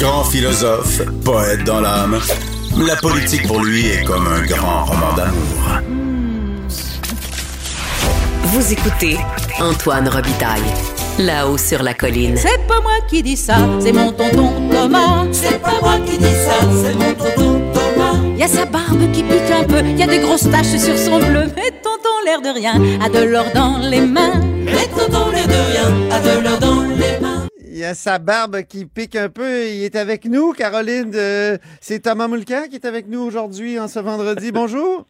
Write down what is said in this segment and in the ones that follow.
Grand philosophe, poète dans l'âme, la politique pour lui est comme un grand roman d'amour. Vous écoutez Antoine Robitaille, là-haut sur la colline. C'est pas moi qui dis ça, c'est mon tonton Thomas. C'est pas moi qui dis ça, c'est mon tonton Thomas. Y a sa barbe qui pique un peu, y a des grosses taches sur son bleu. Mais tonton l'air de rien, a de l'or dans les mains. Mais tonton l'air de rien, a de l'or dans les mains. Il y a sa barbe qui pique un peu. Il est avec nous, Caroline. de- C'est Thomas Moulcan qui est avec nous aujourd'hui, en ce vendredi. Bonjour.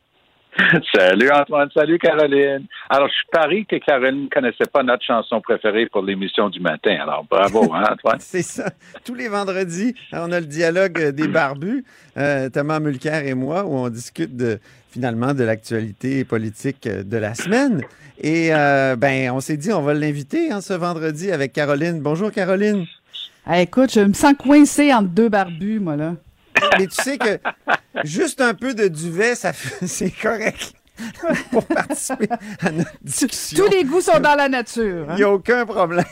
Salut Antoine, salut Caroline. Alors, je parie que Caroline ne connaissait pas notre chanson préférée pour l'émission du matin. Alors, bravo, hein, Antoine? C'est ça. Tous les vendredis, on a le dialogue des barbus, euh, Thomas Mulcair et moi, où on discute de, finalement de l'actualité politique de la semaine. Et euh, ben, on s'est dit, on va l'inviter hein, ce vendredi avec Caroline. Bonjour, Caroline. Ah, écoute, je me sens coincé entre deux barbus, moi, là. Mais tu sais que juste un peu de duvet, ça c'est correct pour participer à notre discussion. Tous les goûts sont dans la nature. hein. Il n'y a aucun problème.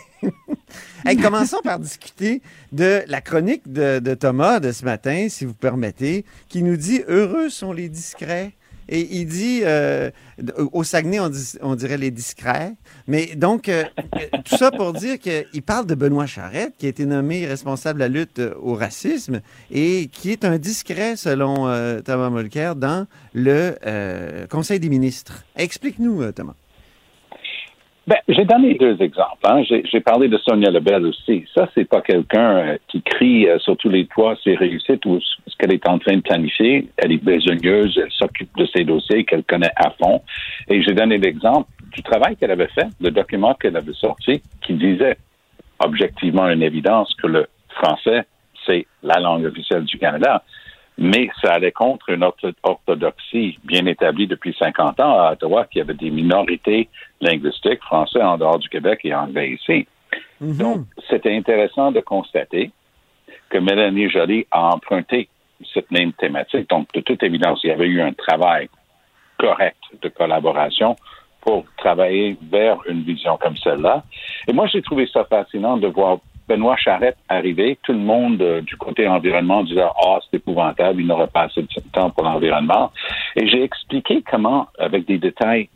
Hey, commençons par discuter de la chronique de, de Thomas de ce matin, si vous permettez, qui nous dit Heureux sont les discrets. Et il dit, euh, au Saguenay, on, dirait les discrets. Mais donc, euh, euh, tout ça pour dire qu'il parle de Benoît Charette, qui a été nommé responsable de la lutte euh, au racisme et qui est un discret, selon euh, Thomas Mulcair, dans le euh, Conseil des ministres. Explique-nous, euh, Thomas. Ben, j'ai donné deux exemples. Hein. J'ai, parlé de Sonia Lebel aussi. Ça, c'est pas quelqu'un euh, qui crie euh, sur tous les toits ses réussites ou ce qu'elle est en train de planifier. Elle est besogneuse, elle s'occupe de ses dossiers qu'elle connaît à fond. Et j'ai donné l'exemple du travail qu'elle avait fait, le document qu'elle avait sorti, qui disait objectivement une évidence que le français, c'est la langue officielle du Canada. Mais ça allait contre une ortho- orthodoxie bien établie depuis 50 ans à Ottawa, qui avait des minorités linguistiques, français en dehors du Québec et anglais ici. Donc, c'était intéressant de constater que Mélanie Joly a emprunté cette même thématique. Donc, de toute évidence, il y avait eu un travail correct de collaboration pour travailler vers une vision comme celle-là. Et moi, j'ai trouvé ça fascinant de voir Benoît Charette arriver, tout le monde euh, du côté environnement disait Ah, c'est épouvantable, il n'aurait pas assez de temps pour l'environnement. Et j'ai expliqué comment, avec des détails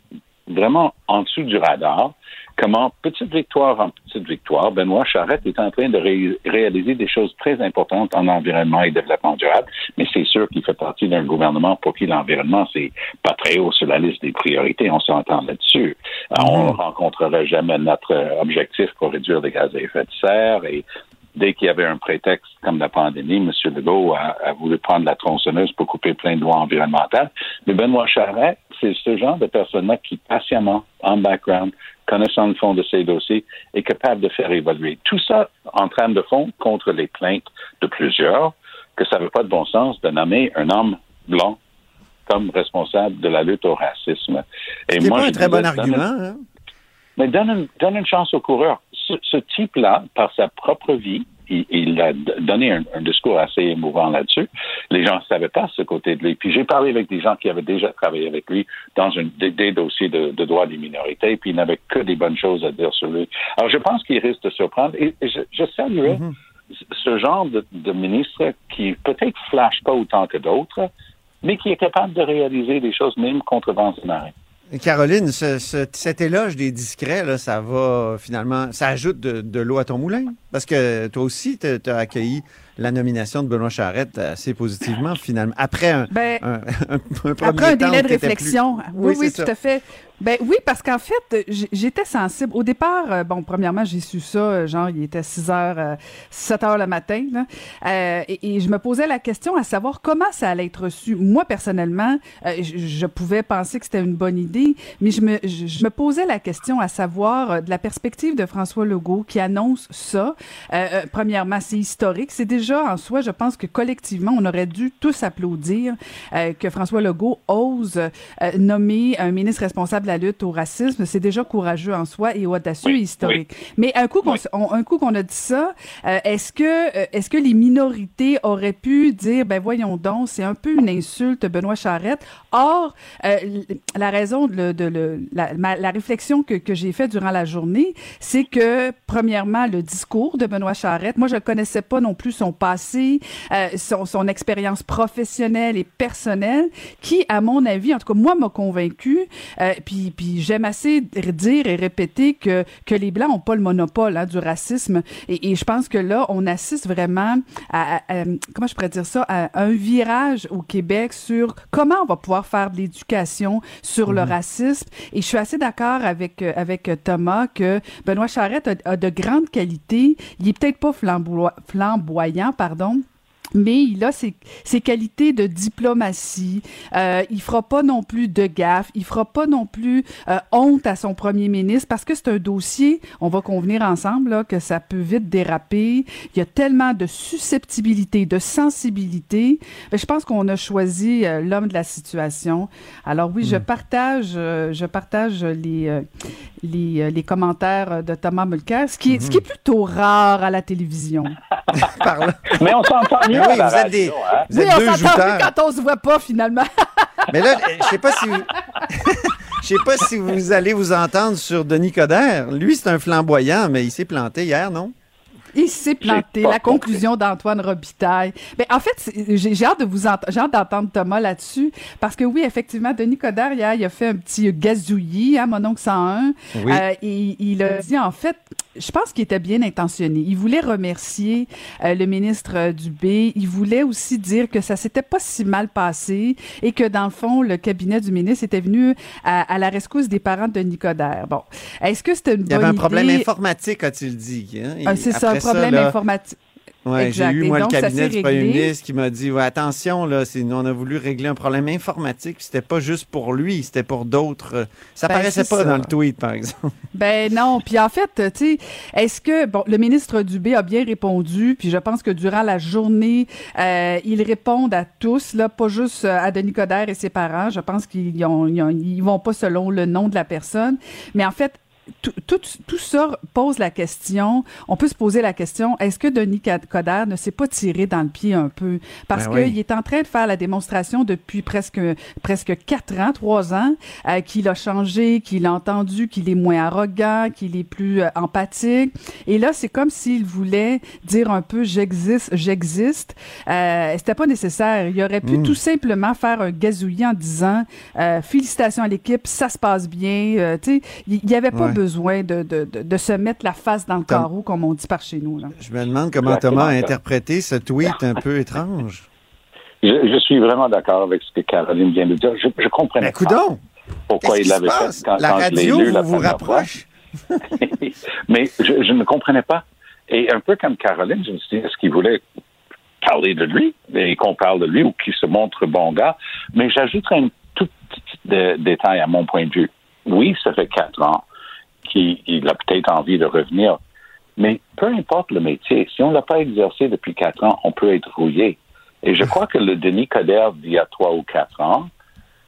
vraiment en dessous du radar, comment, petite victoire en petite victoire, Benoît Charette est en train de ré- réaliser des choses très importantes en environnement et développement durable, mais c'est sûr qu'il fait partie d'un gouvernement pour qui l'environnement, c'est pas très haut sur la liste des priorités, on s'entend là-dessus. On ne rencontrerait jamais notre euh, objectif pour réduire les gaz à effet de serre et dès qu'il y avait un prétexte comme la pandémie, M. Legault a, a voulu prendre la tronçonneuse pour couper plein de lois environnementales. Mais Benoît Charret, c'est ce genre de personne-là qui, patiemment, en background, connaissant le fond de ses dossiers, est capable de faire évoluer. Tout ça en trame de fond contre les plaintes de plusieurs que ça n'avait pas de bon sens de nommer un homme blanc comme responsable de la lutte au racisme. Et C'est moi, pas un très bon argument. hein? mais donne une, donne une chance au coureur. Ce, ce type-là, par sa propre vie, il, il a donné un, un discours assez émouvant là-dessus. Les gens ne savaient pas ce côté de lui. Puis j'ai parlé avec des gens qui avaient déjà travaillé avec lui dans une, des, des dossiers de, de droits des minorités, puis ils n'avaient que des bonnes choses à dire sur lui. Alors je pense qu'il risque de surprendre. Et, et je, je saluerais ce genre de, de ministre qui peut-être flash pas autant que d'autres, mais qui est capable de réaliser des choses même contre vents et marées. Caroline, ce- ce- cet éloge des discrets, là, ça va finalement, ça ajoute de, de l'eau à ton moulin? Parce que toi aussi, tu as accueilli la nomination de Benoît Charette assez positivement, finalement. Après un, Ben, un, un- un premier Après un temps délai de plus- réflexion. Oui, Oui, oui, tout ça. à fait. Ben oui, parce qu'en fait, j'étais sensible. Au départ, euh, bon, premièrement, j'ai su ça, euh, genre, il était 6 heures, euh, 7 heures le matin, là. Euh, et, et je me posais la question à savoir comment ça allait être reçu. Moi, personnellement, euh, je, je pouvais penser que c'était une bonne idée, mais je me, je, je me posais la question à savoir, euh, de la perspective de François Legault qui annonce ça. Euh, euh, premièrement, c'est historique. C'est déjà en soi, je pense que collectivement, on aurait dû tous applaudir euh, que François Legault ose euh, nommer un ministre responsable de la lutte au racisme. C'est déjà courageux en soi et audacieux Oui, et historique. Mais un coup qu'on s- on- un coup qu'on a dit ça, euh, est-ce que est-ce que les minorités auraient pu dire ben voyons donc, c'est un peu une insulte Benoît Charette? Or la raison de, la, ma- la réflexion que, que j'ai faite durant la journée, c'est que premièrement le discours de Benoît Charette, moi je ne connaissais pas non plus son passé, euh, son, son expérience professionnelle et personnelle, qui à mon avis, en tout cas moi m'a convaincu. Euh, puis puis j'aime assez dire et répéter que que les blancs ont pas le monopole hein, du racisme. Et, et je pense que là on assiste vraiment à, à- à- comment je pourrais dire ça à un virage au Québec sur comment on va pouvoir faire de l'éducation sur le racisme. Et je suis assez d'accord avec avec Thomas que Benoît Charette a, a de grandes qualités. Il est peut-être pas flamboy- pardon mais il a ses, ses qualités de diplomatie. Euh, il fera pas non plus de gaffe. Il fera pas non plus euh, honte à son premier ministre parce que c'est un dossier, on va convenir ensemble, là, que ça peut vite déraper. Il y a tellement de susceptibilité, de sensibilité. Ben, je pense qu'on a choisi euh, l'homme de la situation. Alors oui, je partage, euh, je partage les, les, les commentaires de Thomas Mulcair, ce qui est, ce qui est plutôt rare à la télévision. Par là. Mais on s'entend mieux Ben oui, à vous êtes des, hein. vous oui, êtes on deux s'entend quand on se voit pas finalement. Mais là, je sais pas si vous... Je sais pas si vous allez vous entendre sur Denis Coderre. Lui, c'est un flamboyant, mais il s'est planté hier, non? Il s'est planté. La conclusion d'Antoine Robitaille. Mais en fait, j'ai j'ai hâte de vous j'ai hâte d'entendre Thomas là-dessus parce que oui, effectivement, Denis Coderre hier, il a fait un petit gazouillis, hein, mon oncle 101. Oui. Euh, et il a dit en fait, je pense qu'il était bien intentionné. Il voulait remercier euh, le ministre euh, Dubé. Il voulait aussi dire que ça s'était pas si mal passé et que dans le fond, le cabinet du ministre était venu à, à la rescousse des parents de Denis Coderre. Bon, est-ce que c'était une Il y bonne avait un problème informatique, a-t-il dit. hein? Ah, c'est ça, un problème là, informatique. Ouais, j'ai eu, moi, donc, le cabinet du premier ministre qui m'a dit ouais, attention, là, on a voulu régler un problème informatique, c'était pas juste pour lui, c'était pour d'autres. euh, Ça Ben, paraissait pas ça. dans le tweet, par exemple. Ben non, puis en fait, tu sais, est-ce que bon, le ministre Dubé a bien répondu, puis je pense que durant la journée, euh, ils répondent à tous, là, pas juste euh, à Denis Coderre et ses parents. Je pense qu'ils ils vont pas selon le nom de la personne, mais en fait. Tout, tout, tout ça pose la question, on peut se poser la question, est-ce que Denis Coderre ne s'est pas tiré dans le pied un peu? Parce Ben oui. qu'il est en train de faire la démonstration depuis presque, presque quatre ans, trois ans, euh, qu'il a changé, qu'il a entendu qu'il est moins arrogant, qu'il est plus euh, empathique. Et là, c'est comme s'il voulait dire un peu j'existe, j'existe. Euh, C'était pas nécessaire. Il aurait pu Mm. tout simplement faire un gazouillis en disant euh, félicitations à l'équipe, ça se passe bien. Euh, tu sais, il n'y avait pas Ouais. Besoin de, de, de, de se mettre la face dans le Tom- carreau, comme on dit par chez nous. Là. Je me demande comment Exactement Thomas a interprété ce tweet un peu étrange. Je, je suis vraiment d'accord avec ce que Caroline vient de dire. Je, je comprenais Mais pas pourquoi il l'avait fait quand, La quand je l'ai radio lu vous la vous première fois. rapproche. Mais je, je ne comprenais pas. Et un peu comme Caroline, je me suis dit, est-ce qu'il voulait parler de lui et qu'on parle de lui ou qu'il se montre bon gars? Mais j'ajouterais un tout petit dé- détail à mon point de vue. Oui, ça fait quatre ans qu'il il a peut-être envie de revenir, mais peu importe le métier, si on ne l'a pas exercé depuis quatre ans, on peut être rouillé. Et je crois que le Denis Coderre d'il y a trois ou quatre ans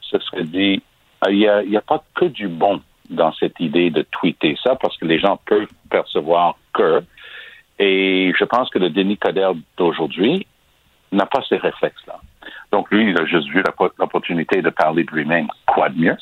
se serait dit, ah, il n'y a, a pas que du bon dans cette idée de tweeter ça parce que les gens peuvent percevoir que. Et je pense que le Denis Coderre d'aujourd'hui n'a pas ces réflexes-là. Donc lui, il a juste vu l'oppo- l'opportunité de parler de lui-même. Quoi de mieux?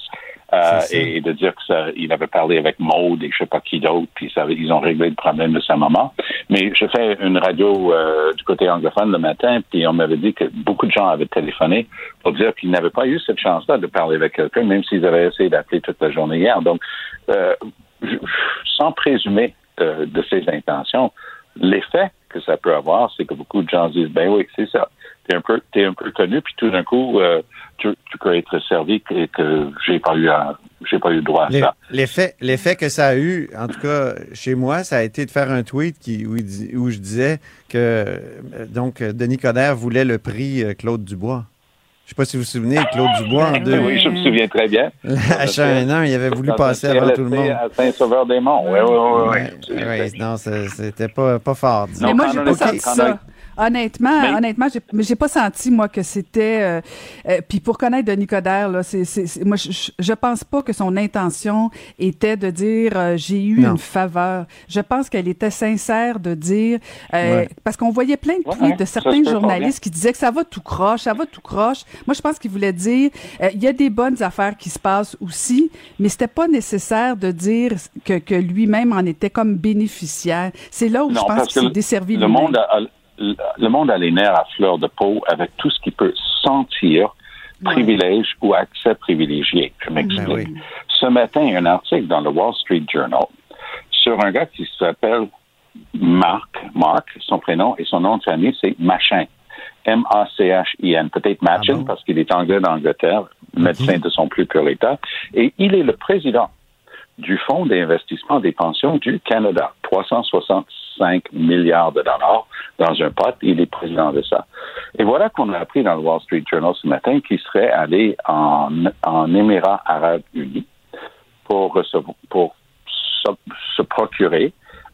Euh, et, et de dire que ça, il avait parlé avec Maude et je sais pas qui d'autre, puis ça, ils ont réglé le problème de sa maman. Mais je fais une radio euh, du côté anglophone le matin, puis on m'avait dit que beaucoup de gens avaient téléphoné pour dire qu'ils n'avaient pas eu cette chance-là de parler avec quelqu'un, même s'ils avaient essayé d'appeler toute la journée hier. Donc, euh, sans présumer de, de ses intentions, l'effet que ça peut avoir, c'est que beaucoup de gens disent, ben oui, c'est ça. T'es un peu, t'es un peu connu, puis tout d'un coup, euh, tu, tu peux être servi et que j'ai pas eu, un- j'ai pas eu droit à Les- ça. L'effet, l'effet que ça a eu, en tout cas chez moi, ça a été de faire un tweet qui, où, il dis- où je disais que euh, donc euh, Denis Coderre voulait le prix euh, Claude Dubois. Je sais pas si vous vous souvenez, Claude Dubois en Ben deux, Oui, je me souviens très bien. H1N1, il avait voulu passer avant tout le monde. À Saint-Sauveur-des-Monts. Oui, oui, oui. Ouais, ouais, non, c'était pas, pas fort. Mais Non, moi, j'ai on pas ça. Honnêtement, Mais- honnêtement, j'ai, mais j'ai pas senti moi que c'était. euh, euh, Puis pour connaître Denis Coderre, là, c'est, c'est, c'est- moi, je, je- pense pas que son intention était de dire euh, j'ai eu Non. une faveur. Je pense qu'elle était sincère de dire euh, Ouais. parce qu'on voyait plein de Ouais, tweets de certains journalistes qui disaient que ça va tout croche, ça va tout croche. Moi, je pense qu'il voulait dire euh, il y a des bonnes affaires qui se passent aussi, mais c'était pas nécessaire de dire que, que lui-même en était comme bénéficiaire. C'est là où je pense qu'il que s'est desservi le lui-même. monde, a, a- le monde a les nerfs à fleur de peau avec tout ce qui peut sentir privilège ou accès privilégié. Je m'explique. Ben oui. Ce matin, il y a un article dans le Wall Street Journal sur un gars qui s'appelle Mark, Mark, son prénom et son nom de famille, c'est Machin. M-A-C-H-I-N. Peut-être Machin Ah bon? parce qu'il est anglais d'Angleterre, médecin de son plus pur état. Et il est le président du Fonds d'investissement des pensions du Canada. 365 milliards de dollars dans un pot. Il est président de ça. Et voilà qu'on a appris dans le Wall Street Journal ce matin qu'il serait allé en, en Émirats arabes unis pour, recevoir, pour se, se procurer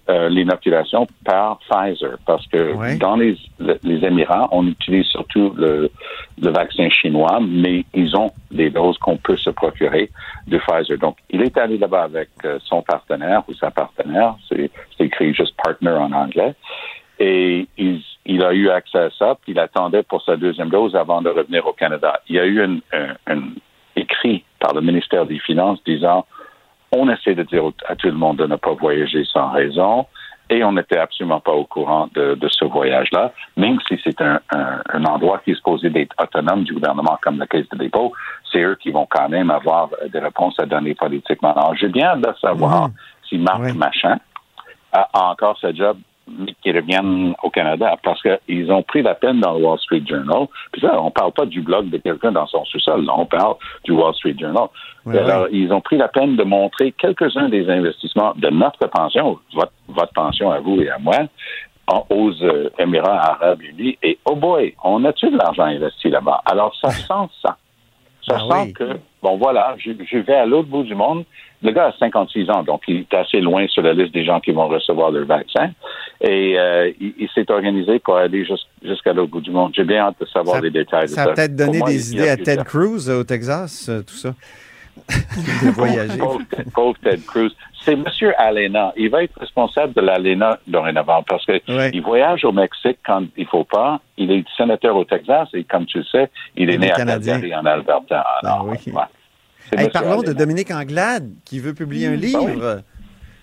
euh, l'inoculation par Pfizer. Parce que Ouais. dans les, le- les Émirats, on utilise surtout le, le vaccin chinois, mais ils ont des doses qu'on peut se procurer de Pfizer. Donc, il est allé là-bas avec euh, son partenaire ou sa partenaire, c'est c'est écrit juste partner en anglais, et il, il a eu accès à ça, puis il attendait pour sa deuxième dose avant de revenir au Canada. Il y a eu un, un- un écrit par le ministère des Finances disant on essaie de dire à tout le monde de ne pas voyager sans raison. Et on n'était absolument pas au courant de, de ce voyage-là, même si c'est un, un- un endroit qui est supposé d'être autonome du gouvernement comme la Caisse de dépôt, c'est eux qui vont quand même avoir des réponses à donner politiquement. Alors, j'ai bien de savoir Mhm. si Marc Oui. Machin a encore ce job mais qu'il revienne au Canada parce qu'ils ont pris la peine dans le Wall Street Journal. Puis ça, on parle pas du blog de quelqu'un dans son sous-sol, on parle du Wall Street Journal. Ouais, Alors, ils ont pris la peine de montrer quelques-uns des investissements de notre pension, votre, votre pension à vous et à moi, en- aux euh, Émirats arabes unis. Et oh boy, on a-tu de l'argent investi là-bas? Alors, ça sent ça. Ça Ah sent oui. que, bon voilà, je, je vais à l'autre bout du monde. Le gars a 56 ans, donc il est assez loin sur la liste des gens qui vont recevoir le vaccin. Et euh, il, il s'est organisé pour aller jus- jusqu'à l'autre bout du monde. J'ai bien hâte de savoir Ça- les détails de Ça a peut-être donné moi, des idées à Ted Cruz euh, au Texas, euh, tout ça. de voyager. Pauvre, pauvre Ted Cruz. C'est M. Alena. Il va être responsable de l'Alena dorénavant parce que Ouais. il voyage au Mexique quand il faut pas. Il est sénateur au Texas et comme tu le sais, il est Il est né à Canadien. Calgary en Alberta. Alors, Ah oui. ouais. Hey, parlons de. Dominique Anglade qui veut publier un livre. Euh,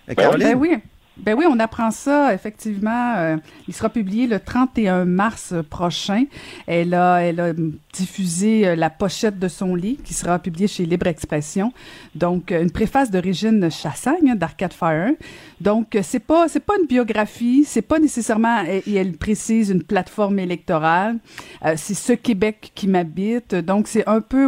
oui. Caroline? Ben oui. Ben oui, on apprend ça, effectivement. euh, il sera publié le 31 mars prochain. Elle a, diffusé euh, la pochette de son livre qui sera publié chez Libre Expression. Donc, euh, une préface de Régine Chassagne hein, d'Arcade Fire. Donc, c'est pas, c'est pas une biographie, c'est pas nécessairement, et elle précise une plateforme électorale. C'est ce Québec qui m'habite. Donc, c'est un peu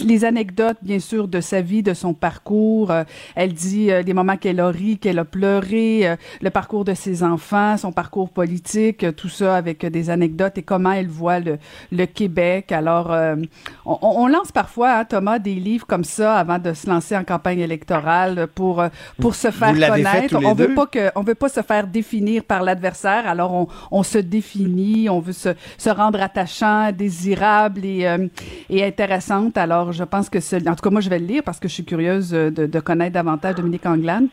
les anecdotes, bien sûr, de sa vie, de son parcours. Elle dit les moments qu'elle a ri, qu'elle a pleuré, euh, le parcours de ses enfants, son parcours politique, euh, tout ça avec euh, des anecdotes et comment elle voit le, le Québec. Alors, euh, on, on lance parfois, hein, Thomas, des livres comme ça avant de se lancer en campagne électorale pour pour se faire connaître. on veut deux? pas que on veut pas se faire définir par l'adversaire. Alors on, on se définit, on veut se, se rendre attachant, désirable et euh, et intéressante. Alors je pense que ce, en tout cas moi je vais le lire parce que je suis curieuse de, de connaître davantage Dominique Anglade.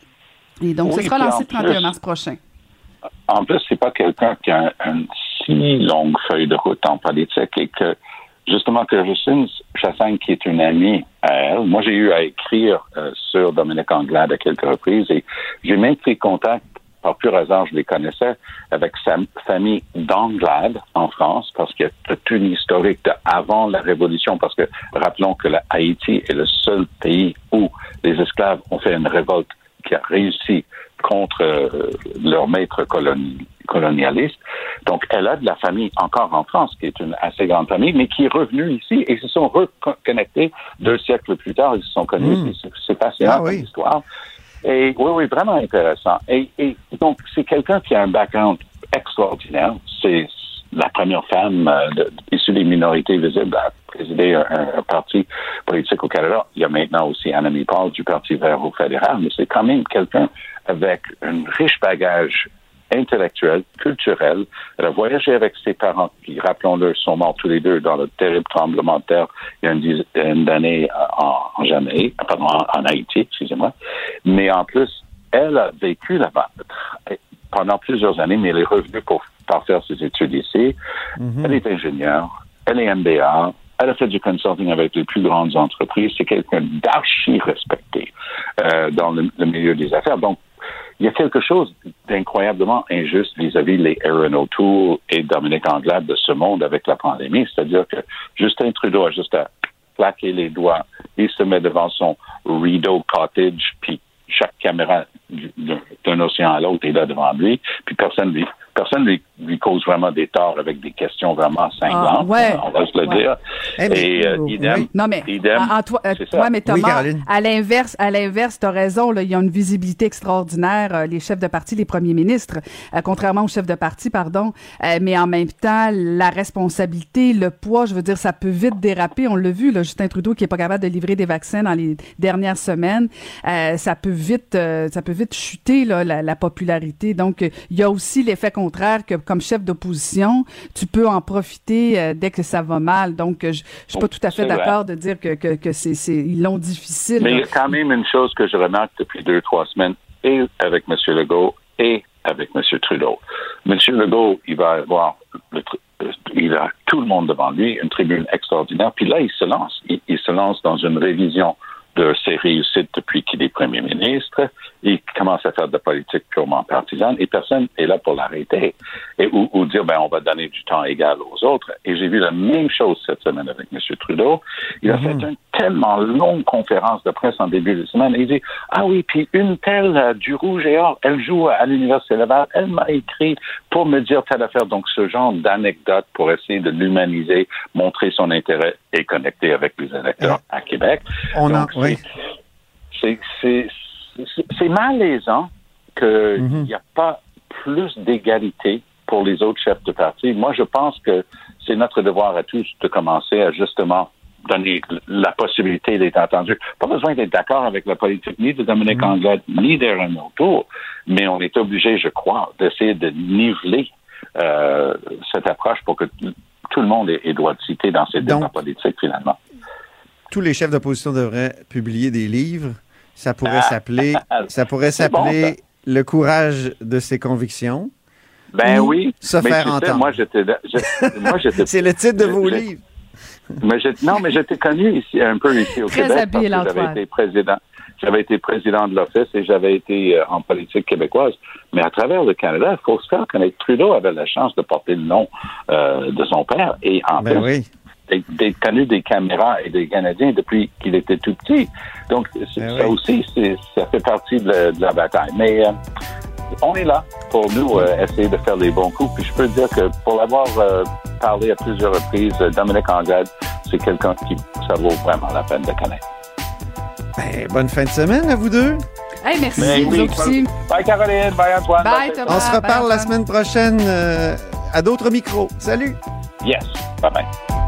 Et donc ce Oui, sera puis lancé le 31 plus- mars prochain. En plus, c'est pas quelqu'un qui a un- une si longue feuille de route en politique et que, justement, que Justine Chassagne, qui est une amie à elle, moi, j'ai eu à écrire euh, sur Dominique Anglade à quelques reprises et j'ai même pris contact, par pur hasard, je les connaissais, avec sa famille d'Anglade en France, parce qu'il y a toute une historique de avant la Révolution, parce que rappelons que la Haïti est le seul pays où les esclaves ont fait une révolte qui a réussi contre euh, leur maître coloni- colonialiste. Donc, elle a de la famille encore en France, qui est une assez grande famille, mais qui est revenue ici et se sont reconnectés deux siècles plus tard. Ils se sont connus. Mm. C'est- passionnant Ah oui. histoire. Et oui, oui, vraiment intéressant. Et, et donc, c'est quelqu'un qui a un background extraordinaire. C'est la première femme euh, de- issue des minorités visibles à présider un, un- parti politique au Canada. Il y a maintenant aussi Annemie Paul du Parti vert au fédéral, mais c'est quand même quelqu'un avec un riche bagage intellectuel, culturel. Elle a voyagé avec ses parents qui, rappelons-le, sont morts tous les deux dans le terrible tremblement de terre il y a une dizaine d'années euh, en, en Jamaïque, euh, pardon, en, Haïti, excusez-moi. Mais en plus, elle a vécu là-bas pendant plusieurs années, mais elle est revenue pour, pour faire ses études ici. Elle est ingénieure, elle est MBA, elle a fait du consulting avec les plus grandes entreprises. C'est quelqu'un d'archi respecté euh, dans le, le milieu des affaires. Donc, il y a quelque chose d'incroyablement injuste vis-à-vis les Aaron O'Toole et Dominique Anglade de ce monde avec la pandémie. C'est-à-dire que Justin Trudeau a juste à claquer les doigts. Il se met devant son Rideau Cottage, puis chaque caméra du- d'un océan à l'autre est là devant lui, puis personne lui personne lui, lui cause vraiment des torts avec des questions vraiment cinglantes. Ah, ouais. On va se le Ouais. dire. Eh, Et euh, idem, oui. Non, mais, idem, en- toi- euh, ouais, mais Thomas, à l'inverse, à l'inverse, t'as raison, là, il y a une visibilité extraordinaire, euh, les chefs de parti, les premiers ministres, euh, contrairement aux chefs de parti, pardon, Euh, mais en même temps, la responsabilité, le poids, je veux dire, ça peut vite déraper, on l'a vu, là, Justin Trudeau qui est pas capable de livrer des vaccins dans les dernières semaines, euh, ça peut vite, euh, ça peut vite chuter, là, la, la popularité, donc euh, il y a aussi l'effet contraire que, comme chef d'opposition, tu peux en profiter euh, dès que ça va mal, donc je je suis pas tout à fait d'accord de dire que, que, que c'est, c'est, ils l'ont difficile. Mais il y a quand même une chose que je remarque depuis deux, trois semaines, et avec M. Legault et avec M. Trudeau. M. Legault, il va avoir le euh, il a tout le monde devant lui, une tribune extraordinaire. Puis là, il se lance. Il, il se lance dans une révision de ses réussites depuis qu'il est premier ministre. Il commence à faire de la politique purement partisane et personne est là pour l'arrêter. Et, ou, ou dire, ben, on va donner du temps égal aux autres. Et j'ai vu la même chose cette semaine avec M. Trudeau. Il a fait une tellement longue conférence de presse en début de semaine. Et il dit, ah oui, puis une telle euh, du Rouge et Or, elle joue à l'Université Laval. Elle m'a écrit pour me dire telle affaire. Donc, ce genre d'anecdote pour essayer de l'humaniser, montrer son intérêt et connecter avec les électeurs à Québec. On oui. c'est- malaisant qu'il Mhm. n'y a pas plus d'égalité pour les autres chefs de parti. Moi, je pense que c'est notre devoir à tous de commencer à justement donner la possibilité d'être entendu. Pas besoin d'être d'accord avec la politique ni de Dominique Mhm. Anglade ni d'Aaron O'Toole, mais on est obligé, je crois, d'essayer de niveler euh, cette approche pour que tout le monde ait, ait droit de citer dans ces débats politiques, finalement. Tous les chefs d'opposition devraient publier des livres. Ça pourrait Ah. s'appeler, ça pourrait bon, s'appeler Le courage de ses convictions. Ben Ou oui. se mais faire sais, entendre. moi, j'étais, je- moi, j'étais C'est le titre de vos livres. Mais non, mais j'étais connu ici, un peu ici au Très Québec. habile, parce que j'avais été président. J'avais été président de l'Office et j'avais été euh, en politique québécoise. Mais à travers le Canada, il faut se faire connaître. Trudeau avait la chance de porter le nom euh, de son père et en Ben plus oui. Connu des caméras et des Canadiens depuis qu'il était tout petit. Donc, Ben ça oui. aussi, ça fait partie de la, de la bataille. Mais euh, on est là pour nous euh, essayer de faire les bons coups. Puis je peux dire que pour l'avoir euh, parlé à plusieurs reprises, Dominique Anglade, c'est quelqu'un qui ça vaut vraiment la peine de connaître. Ben, bonne fin de semaine à vous deux. Hey, merci, Ben oui, aussi. Bye Caroline, bye Antoine. Bye, Bye, Thomas. On se bye, reparle la semaine prochaine euh, à d'autres micros. Salut! Yes, bye bye.